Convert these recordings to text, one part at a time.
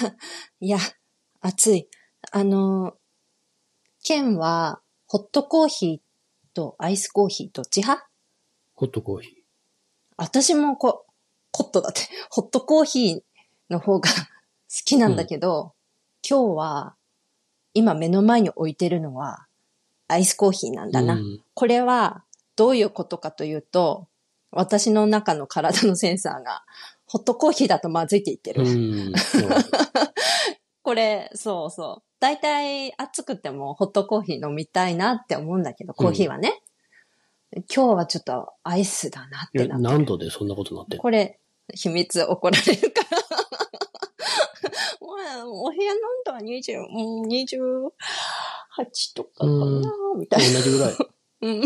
いや、暑い。あの、ケンは、ホットコーヒーとアイスコーヒーどっち派？ホットコーヒー。私もこ、ホットだって、ホットコーヒーの方が 好きなんだけど、今日は、今目の前に置いてるのは、アイスコーヒーなんだな。うんこれは、どういうことかというと、私の中の体のセンサーが、ホットコーヒーだとまずいって言ってる。うん。これ、そうそう。だいたい暑くてもホットコーヒー飲みたいなって思うんだけど、コーヒーはね。今日はちょっとアイスだなってなってる何度でそんなことなってこれ、秘密怒られるから。まあお部屋の温度は20、うん、28とかかうんな、みた同いな。じぐらい。うん。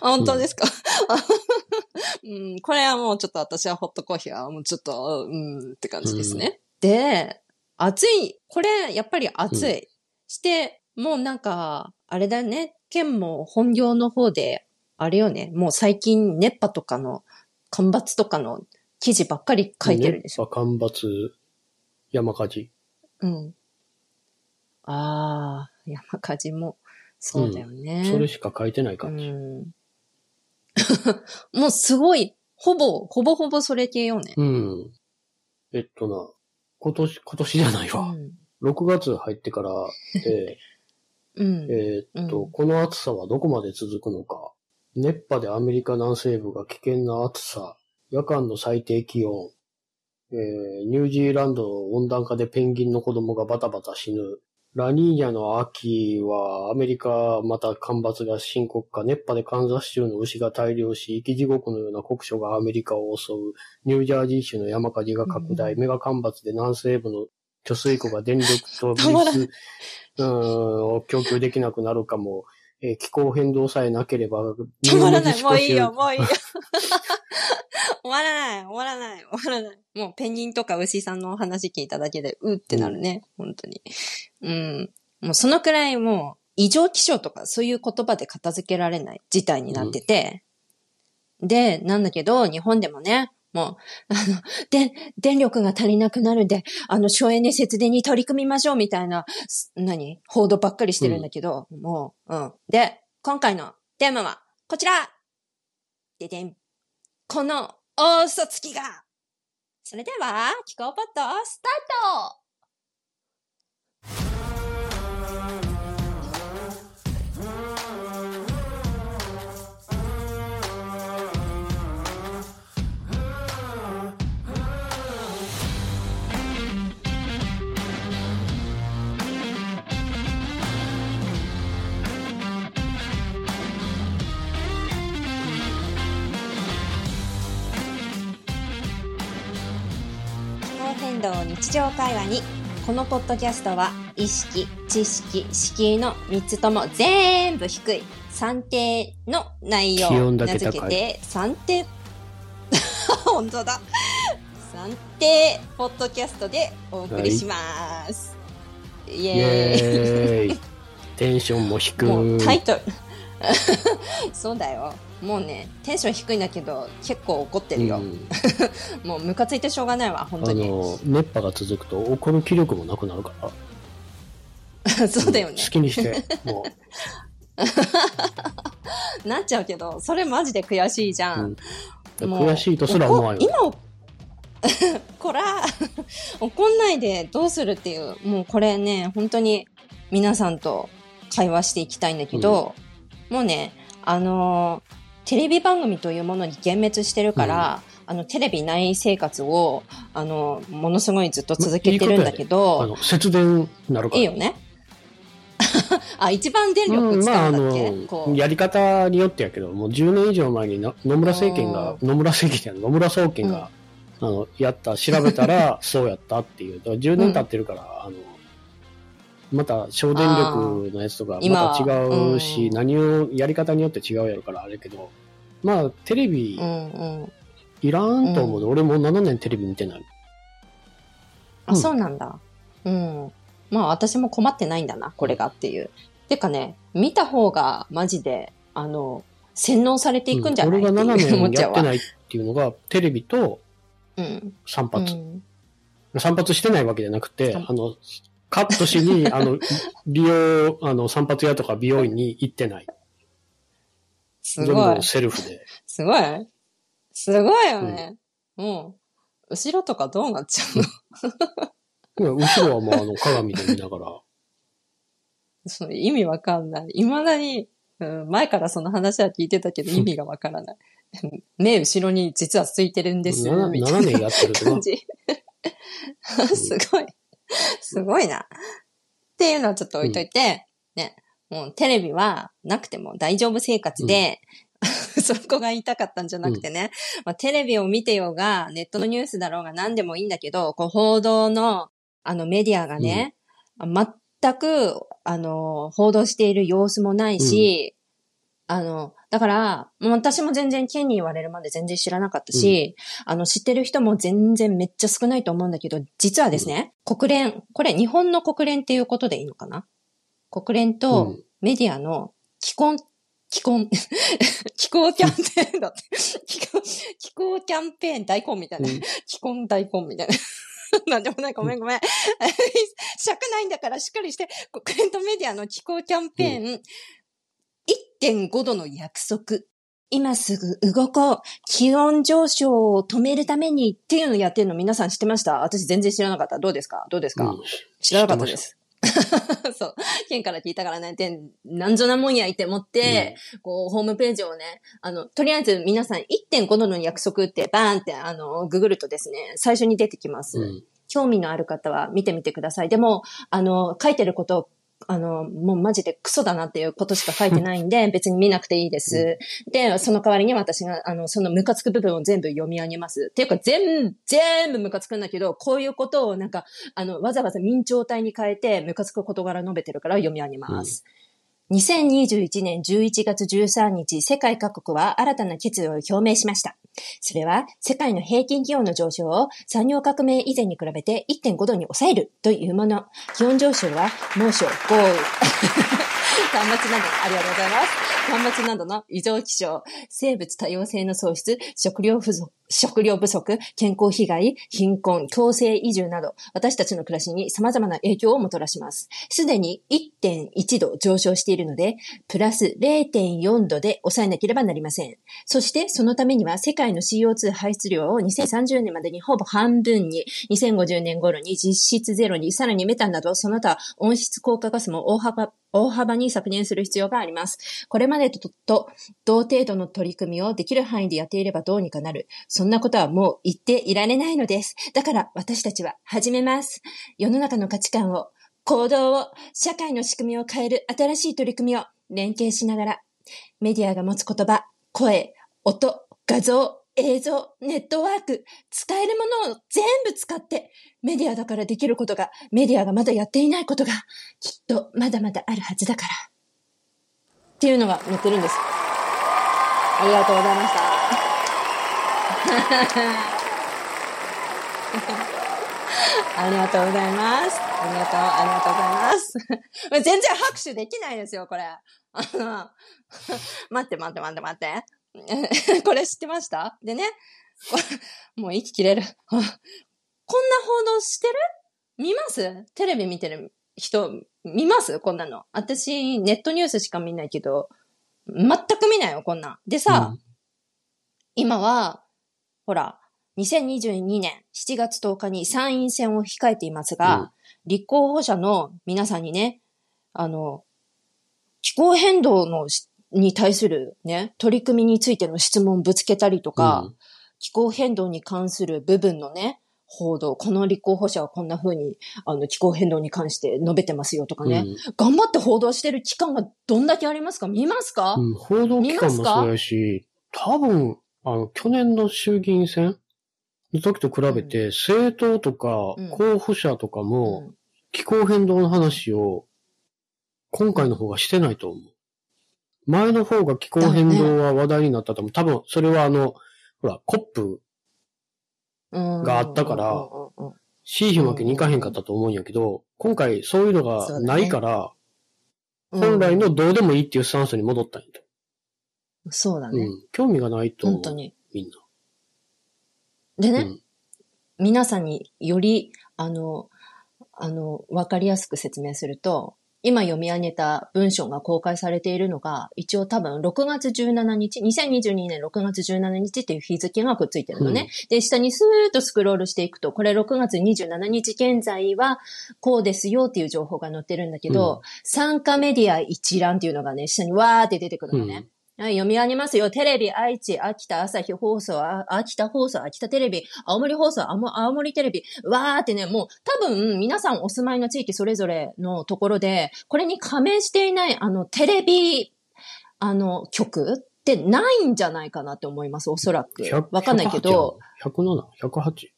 あ、本当ですか、うん、これはもうちょっと私はホットコーヒーはもうちょっと、うんって感じですね。で、暑い。これ、やっぱり暑い。うして、もうなんか、あれだよね。県も本業の方で、あれよね。もう最近熱波とかの、干ばつとかの記事ばっかり書いてるでしょ？熱波干ばつ、山火事。うん。ああ、山火事も、そうだよね。それしか書いてない感じ。うん。もうすごい、ほぼ、ほぼほぼそれ系よね。うん。えっとな、今年、今年じゃないうわ。ん。6月入ってからで、うん。えーっと、うんこの暑さはどこまで続くのか。熱波でアメリカ南西部が危険な暑さ。夜間の最低気温。えーニュージーランドの温暖化でペンギンの子供がバタバタ死ぬ。ラニーニャの秋はアメリカまた干ばつが深刻化。熱波でカンザス州の牛が大量し、生き地獄のような酷暑がアメリカを襲う。ニュージャージー州の山火事が拡大。うんメガ干ばつで南西部の貯水湖が電力と水、うん、を供給できなくなるかも。えー気候変動さえなければ、止まらない。もういいよ、う。もういいよ。終わらない、終わらない、終わらない。もうペンギンとか牛さんのお話聞いただけで、うってなるね。本当に。うん。もうそのくらいもう、異常気象とかそういう言葉で片付けられない事態になってて、で、なんだけど、日本でもね、もう、あの、で、電力が足りなくなるんで、あの、省エネ節電に取り組みましょうみたいな、す何？報道ばっかりしてるんだけど、もう、うん。で、今回のテーマは、こちらででん。この大嘘つきがそれでは、気候ポット、スタート気候変動を日常会話にこのポッドキャストは意識、知識、敷居の3つとも全部低い。算定の内容気を名付けて算定 本当だ。算定ポッドキャストでお送りします、イイエーイエーイ。テンションも低い。もうタイトル。そうだよもうねテンション低いんだけど結構怒ってるよ、うん もうムカついてしょうがないわ本当あにの、熱波が続くと怒る気力もなくなるから。そうだよね好。きにして、もなっちゃうけど、それマジで悔しいじゃん。う、もう悔しいとすら思わんよ。今を、こら、怒んないでどうするっていう、もうこれね、本当に皆さんと会話していきたいんだけど、もうね、あのーテレビ番組というものに幻滅してるから、あの、テレビない生活を、あの、ものすごいずっと続けてるんだけあど、の、節電になるから。いいよね。あ、一番電力うん、まあ、あ使うんだっけ、の。やり方によってやけど、もう10年以上前にな野村政権が、野村政権じゃ野村総研が、あの、やった、調べたら、そうやったっていう。だから10年経ってるから、あの、また省電力のやつとか、今また違うし、うん何を、やり方によって違うやるから、あれやけど、まあ、テレビう、んうん。いらんと思うで、俺もう7年テレビ見てない。あ、うんそうなんだ。うん。まあ私も困ってないんだな、これがっていう。てかね、見た方がマジで、あの、洗脳されていくんじゃない、うん俺が7っていう思っちゃうわ。年やってないっていうのが、テレビとうん。散う髪。ん。散髪してないわけじゃなくて、散あの、カットしに、あの、美容、あの、散髪屋とか美容院に行ってない。全すごい部。セルフで。すごい。すごいよね。もう、後ろとかどうなっちゃうの？後ろはもうあの、鏡で見ながら。その意味わかんない。未だに、うん、前からその話は聞いてたけど意味がわからない。目後ろに実はついてるんですよ、7, みたいな年やってる感。じ。すごい。すごいな。っていうのはちょっと置いといて、ね、もうテレビはなくても大丈夫生活で、そこが言いたかったんじゃなくてね、まあ、テレビを見てようが、ネットのニュースだろうが何でもいいんだけど、こう報道のあのメディアがね、全く、あの、報道している様子もないし、あの、だから、もう私も全然県に言われるまで全然知らなかったし、あの、知ってる人も全然めっちゃ少ないと思うんだけど、実はですね、国連、これ日本の国連っていうことでいいのかな？国連うとんメディアの気候、気候、気候キャンペーンだって。気候、気候キャンペーン大根みたいな。うん気候大根みたいな。なんでもない、ごめんごめん。尺ないんだからしっかりして、国連とメディアの気候キャンペーン、1.5度の約束。今すぐ動こう。気温上昇を止めるためにっていうのをやってるの皆さん知ってました？私全然知らなかった。どうですか？どうですか、うん知らなかったです。そう。県から聞いたからね、で、なんぞなもんやいて持って、こう、ホームページをね、あの、とりあえず皆さん1.5度の約束ってバーンって、あの、ググるとですね、最初に出てきます。うん興味のある方は見てみてください。でも、あの、書いてること、あの、もうマジでクソだなっていうことしか書いてないんで、別に見なくていいです。で、その代わりに私が、あの、そのムカつく部分を全部読み上げます。っていうか、全、全部ムカつくんだけど、こういうことをなんか、あの、わざわざ明朝体に変えて、ムカつく事柄述べてるから読み上げます。2021年11月13日、世界各国は新たな決意を表明しました。それは、世界の平均気温の上昇を産業革命以前に比べて1.5度に抑えるというもの。気温上昇は猛暑、豪雨、干ばつなど、ありがとうございます。干ばつなどの異常気象、生物多様性の喪失、食料不足、食料不足、健康被害、貧困、強制移住など、私たちの暮らしに様々な影響をもたらします。すでに1.1度上昇しているので、プラス0.4度で抑えなければなりません。そして、そのためには世界の CO2 排出量を2030年までにほぼ半分に、2050年頃に実質ゼロに、さらにメタンなどその他温室効果ガスも大幅、大幅に削減する必要があります。これまでとと同程度の取り組みをできる範囲でやっていればどうにかなる。そんなことはもう言っていられないのです。だから私たちは始めます。世の中の価値観を、行動を、社会の仕組みを変える新しい取り組みを連携しながら、メディアが持つ言葉、声、音、画像、映像、ネットワーク、使えるものを全部使って、メディアだからできることが、メディアがまだやっていないことが、きっとまだまだあるはずだから。っていうのが載ってるんです。ありがとうございました。ありがとうございます。ありがとう、ありがとうございます。全然拍手できないですよ、これ。あの待って待って待って待って。これ知ってました？でね、もう息切れる。こんな報道してる？見ます？テレビ見てる人、見ます？こんなの。私、ネットニュースしか見ないけど、全く見ないよ、こんなん。でさ、うん今は、ほら、2022年7月10日に参院選を控えていますが、うん立候補者の皆さんにね、あの、気候変動のしに対するね、取り組みについての質問をぶつけたりとか、うん。気候変動に関する部分のね、報道、この立候補者はこんな風に、あの、気候変動に関して述べてますよとかね、頑張って報道してる期間がどんだけありますか？見ますか、うん、報道機関もそうやし、多分、あの、去年の衆議院選？の時と比べて、政党とかうん。候補者とかうも、ん。気候変動の話を、今回の方がしてないと思う。前の方が気候変動は話題になったと思う。多分、それはあの、ほら、コップ、うんがあったからうんうんうんうんシーヒわけにいかへんかったと思うんやけど、今回そういうのがないから、本来のどうでもいいっていうスタンスに戻ったんやと。そうだね。うん。興味がないと。本当に。みんでね、な。うん。皆さんにより、あの、あの、わかりやすく説明すると、今読み上げた文章が公開されているのが、一応多分6月17日、2022年6月17日っていう日付がくっついてるのね。うん、で、下にスーッとスクロールしていくと、これ6月27日現在はこうですよっていう情報が載ってるんだけど、うん、参加メディア一覧っていうのがね、下にわーって出てくるのね。はい、読み上げますよ。テレビ、愛知、秋田、朝日放送、秋田放送、秋田テレビ、青森放送、青森テレビ、わーってね、もう多分皆さんお住まいの地域それぞれのところで、これに加盟していないあのテレビ、あの局ってないんじゃないかなって思います、おそらく。わかんないけど。107、108?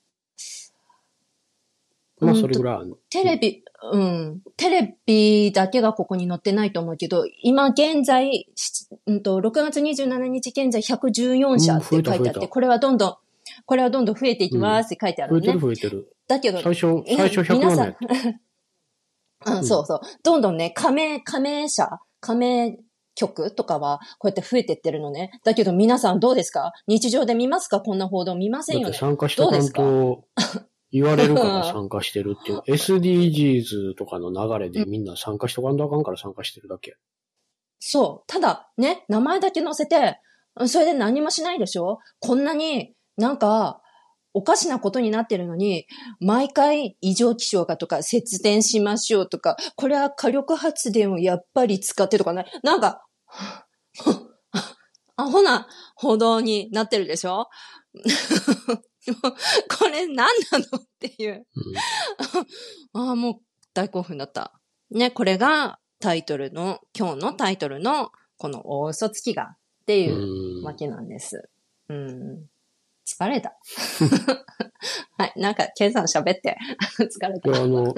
まあそれぐらいあるテレビ、うん。テレビだけがここに載ってないと思うけど、今現在、うんと、6月27日現在114社って書いてあって、これはどんどん、これはどんどん増えていきますって書いてあるね。増えてる増えてる。だけど、最初、最初100万円。うん、そうそう。どんどんね、加盟、加盟者、加盟局とかは、こうやって増えてってるのね。だけど皆さんどうですか？日常で見ますか？こんな報道見ませんよね。参加した担当言われるから参加してるっていう。SDGs とかの流れでみんな参加しとかんとあかんから参加してるだけ。そう。ただ、ね、名前だけ載せて、それで何もしないでしょ？こんなになんか、おかしなことになってるのに、毎回異常気象がとか節電しましょうとか、これは火力発電をやっぱり使ってとかね、なんか、アホな報道になってるでしょ？これ何なのっていう。うん、ああ、もう大興奮だった。ね、これがタイトルの、今日のタイトルの、この大嘘つきがっていうわけなんです。うん。疲れた。はい、なんか、ケンさん喋って。疲れた。あの、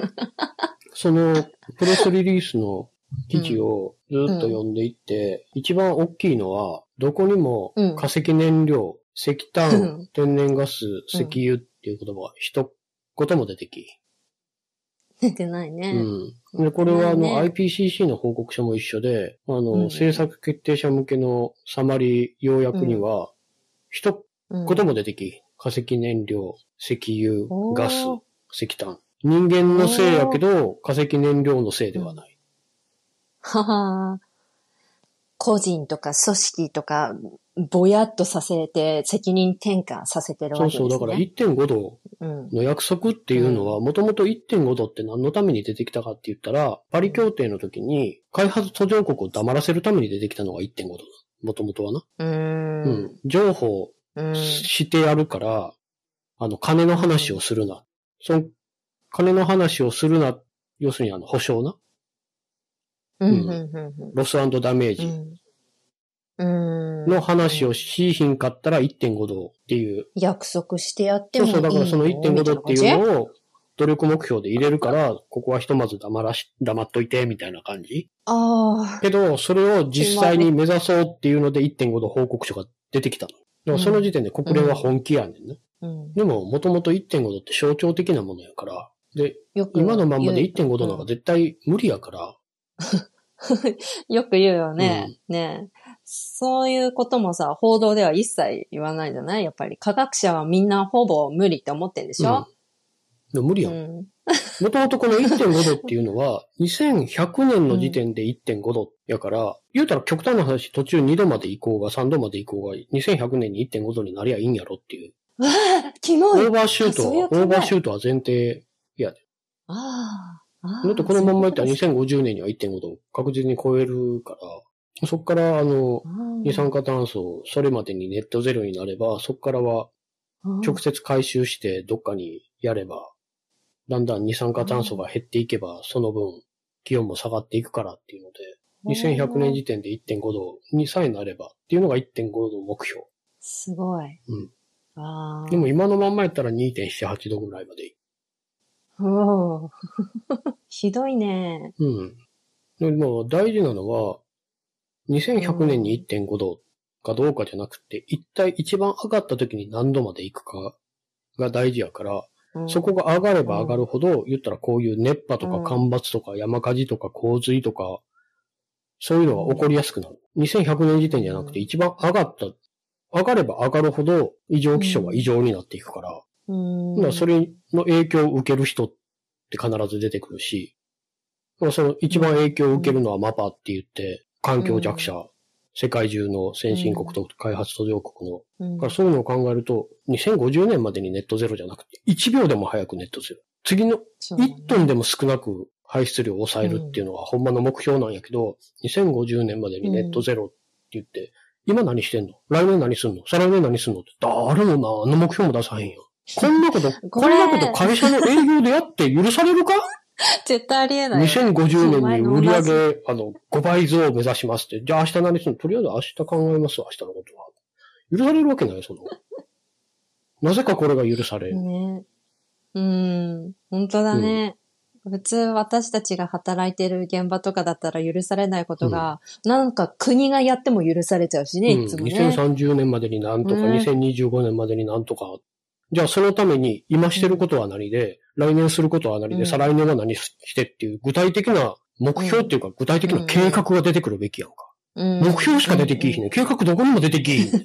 その、プレスリリースの記事をずっと読んでいって、うん、一番大きいのは、どこにも化石燃料石炭、天然ガス、石油っていう言葉が一言も出てき。出てないね。うん。で、これはあの、IPCC の報告書も一緒で、あの、政策決定者向けのサマリー要約には、一言も出てき。化石燃料、石油、ガス、石炭。人間のせいやけど、化石燃料のせいではない。はは個人とか組織とかぼやっとさせて、責任転嫁させてるわけですね。そうそう、だから1.5度の約束っていうのは、もともと1.5度って何のために出てきたかって言ったら、パリ協定の時に、開発途上国を黙らせるために出てきたのが1.5度。もともとはな。うん。うん。情報してやるから、あの、金の話をするな。その、金の話をするな。要するにあの、保証な。うん。ロスダメージ。の話をしひんかったら1.5度っていう。約束してやってもいいそうそう、だからその1.5度っていうのを努力目標で入れるから、ここはひとまず黙らし、黙っといて、みたいな感じ。ああ。けど、それを実際に目指そうっていうので1.5度報告書が出てきたの。でもその時点で国連は本気やねんね。うん、でも、もともと1.5度って象徴的なものやから、で、今のまんまで1.5度なんか絶対無理やから。よく言うよね。うん、ねそういうこともさ、報道では一切言わないじゃない？やっぱり科学者はみんなほぼ無理って思ってんでしょ、うん、無理やん。もともとこの1.5度っていうのは、2100年の時点で1.5度やから、うん、言うたら極端な話、途中2度まで行こうが3度まで行こうが、2100年に1.5度になりゃいいんやろっていう。わあ、キモい。オーバーシュートは、オーバーシュートは前提やで。ああ。だってこのまんまいったら2050年には1.5度確実に超えるから、そこから、あの、二酸化炭素、それまでにネットゼロになれば、そこからは、直接回収してどっかにやれば、だんだん二酸化炭素が減っていけば、その分、気温も下がっていくからっていうので、2100年時点で1.5度にさえなればっていうのが1.5度目標。すごい。うん。あでも今のまんまやったら2.78度ぐらいまでいお ひどいね。うん。でも大事なのは、2100年に1.5度かどうかじゃなくて、一体一番上がった時に何度まで行くかが大事やから、そこが上がれば上がるほど、言ったらこういう熱波とか干ばつとか山火事とか洪水とか、そういうのが起こりやすくなる。2100年時点じゃなくて一番上がった、上がれば上がるほど異常気象は異常になっていくから。からそれの影響を受ける人って必ず出てくるし、まあその一番影響を受けるのはマパって言って、環境弱者、世界中の先進国と開発途上国の、うん。だからそういうのを考えると、2050年までにネットゼロじゃなくて、1秒でも早くネットゼロ。次のそうだね。1トンでも少なく排出量を抑えるっていうのはほんまの目標なんやけど、2050年までにネットゼロって言って、今何してんの？来年何すんの？再来年何すんの？って誰もな、あの目標も出さへんよ。こんなこと、こんなこと会社の営業でやって許されるか？絶対ありえないよ。2050年に売り上前げ、あの、5倍増を目指しますって。じゃあ明日何するの？とりあえず明日考えますわ、明日のことは。許されるわけない、その。なぜかこれが許される。ね。うん。本当だね。普通私たちが働いてる現場とかだったら許されないことが、なんか国がやっても許されちゃうしね、うん、いつもね。2030年までになんとか、うん2025年までになんとか。じゃあそのために今してることは何で、来年することは何で、うん再来年は何してっていう具体的な目標っていうか、具体的な計画が出てくるべきやんか。うん目標しか出てきいひんねん。計画どこにも出てきいひんねん。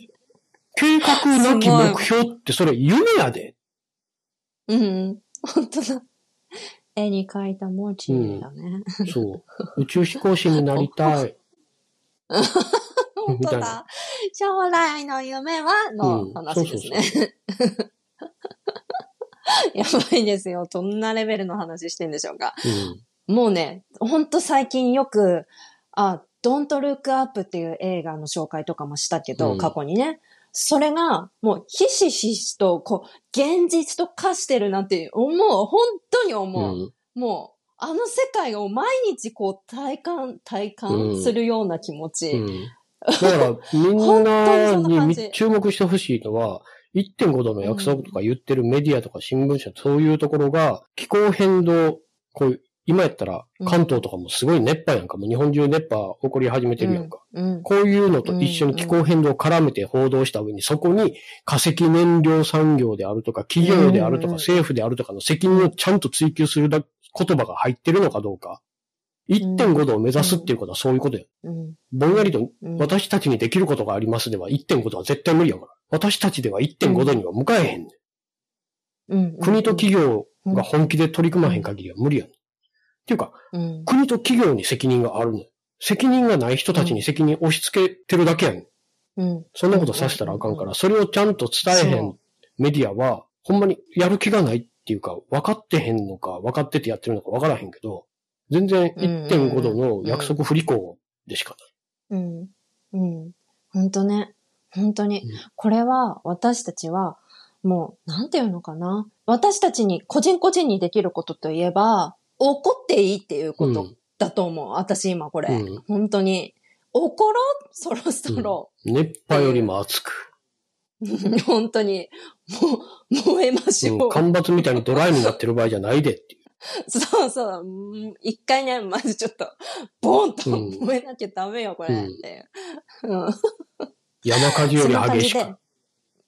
計画なき目標ってそれ夢やで。うん。うん。本当だ。絵に描いた文字だね。そう。宇宙飛行士になりたい。本当だ。将来の夢はのうん話ですね。やばいですよ。どんなレベルの話してんでしょうか。うん。もうね、ほんと最近よく、あ、Don't Look Up っていう映画の紹介とかもしたけど、うん過去にね。それが、もう、ひしひしと、こう、現実と化してるなって思う。本当にう思う。ん。もう、あの世界を毎日こう、体感、体う感んするような気持ち。うん。だから、みんなに 注目してほしいのは、1.5度の約束とか言ってるメディアとか新聞社、そういうところが、気候変動、こう、今やったら関東とかもすごい熱波やんか。もう日本中熱波起こり始めてるやんか。うん。こういうのと一緒に気候変動を絡めて報道した上に、そこに化石燃料産業であるとか、企業であるとか、うん政府であるとかの責任をちゃんと追求するだ言葉が入ってるのかどうか。1.5度を目指すっていうことはそういうことや。うん。ぼんやりとうん私たちにできることがありますでは1.5度は絶対無理やから。私たちでは1.5度には向かえへんねん。うん。国と企業が本気で取り組まへん限りは無理やねん。っていうか、うん。国と企業に責任があるの。責任がない人たちに責任を押し付けてるだけやねん。うん。そんなことさせたらあかんから、それをちゃんと伝えへんメディアは、ほんまにやる気がないっていうか、分かってへんのか、分かっててやってるのか分からへんけど、全然1.5度の約束不履行でしかうん。うん。本当ね。本当にうん。これは私たちは、もう、なんていうのかな。私たちに個人個人にできることといえば、怒っていいっていうこ。とだと思う。私今これ。うん本当に。怒ろう？そろそろ。うん。熱波よりも熱く。本当に。もう、燃えましょう。うん、干ばつみたいにドライになってる場合じゃないでっていう。そうそう。うん一回ね、まずちょっと、ボンとうん燃えなきゃダメよ、これ。うんって。うん。山火事より激しく。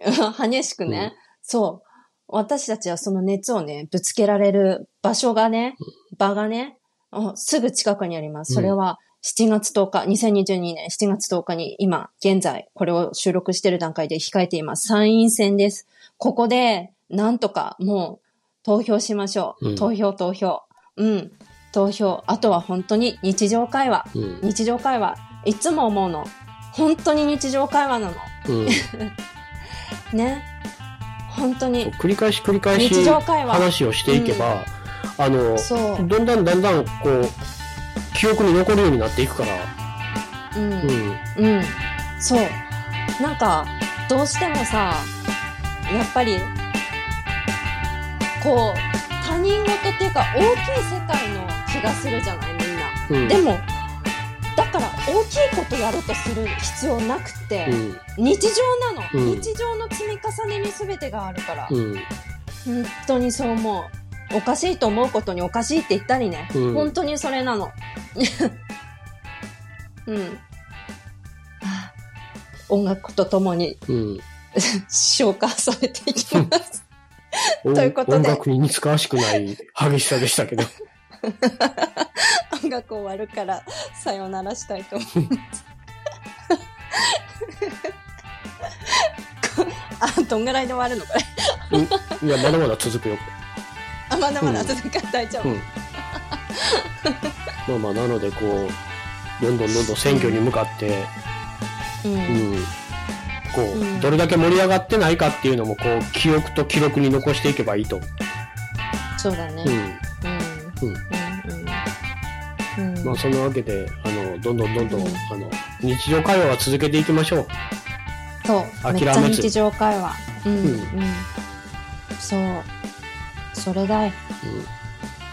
激しくね、そう。私たちはその熱をね、ぶつけられる場所がね、場がね、あすぐ近くにあります。それは7月10日、2022年7月10日に今、現在、これを収録している段階で控えています。参院選です。ここで、なんとかもう投票しましょう。うん投票、投票。うん。投票。あとは本当に日常会話。うん。日常会話。いつも思うの。本当に日常会話なの。うん。ね。本当に。繰り返し繰り返し話。話をしていけば、あの、そう。だんだんだんだん、こう、記憶に残るようになっていくから、うん。うん。うん。そう。なんか、どうしてもさ、やっぱり、こう、他人事っていうか大きい世界の気がするじゃないみんな。うん。でも、だから大きいことやろうとする必要なくて、うん。日常なの、うん日常の積み重ねに全てがあるから。うん。本当にそう思う。おかしいと思うことにおかしいって言ったりね。うん本当にそれなの。うん。はあ音楽とともにうん。消化されていきます。音ということで音楽に似つかわしくない激しさでしたけど。音楽終わるからさよならしたいと思いまあ、どんぐらいで終わるのこれ？うんいや、まだまだ続くよ。あ、まだまだ続くから大丈夫。うん。まあまあ、なので、こう、どんどんどんどん選挙に向かって、うん。うん。こう、うんどれだけ盛り上がってないかっていうのも、こう、記憶と記録に残していけばいいと。そうだね。うん。うん。うん。うん。うん。まあ、そんなわけで、あの、どんどんどんどん、うんあの、日常会話は続けていきましょう。そう。諦めっちゃ日常会話。うん。ううんん。そう。それだい。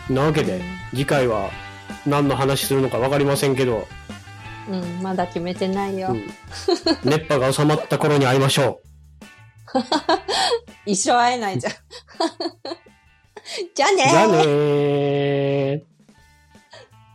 うん。なわけで、次回は何の話するのかわかりませんけど、うん。まだ決めてないよ。うん。熱波が収まった頃に会いましょ 一生会えないじゃん。じゃあねう。じゃあねー。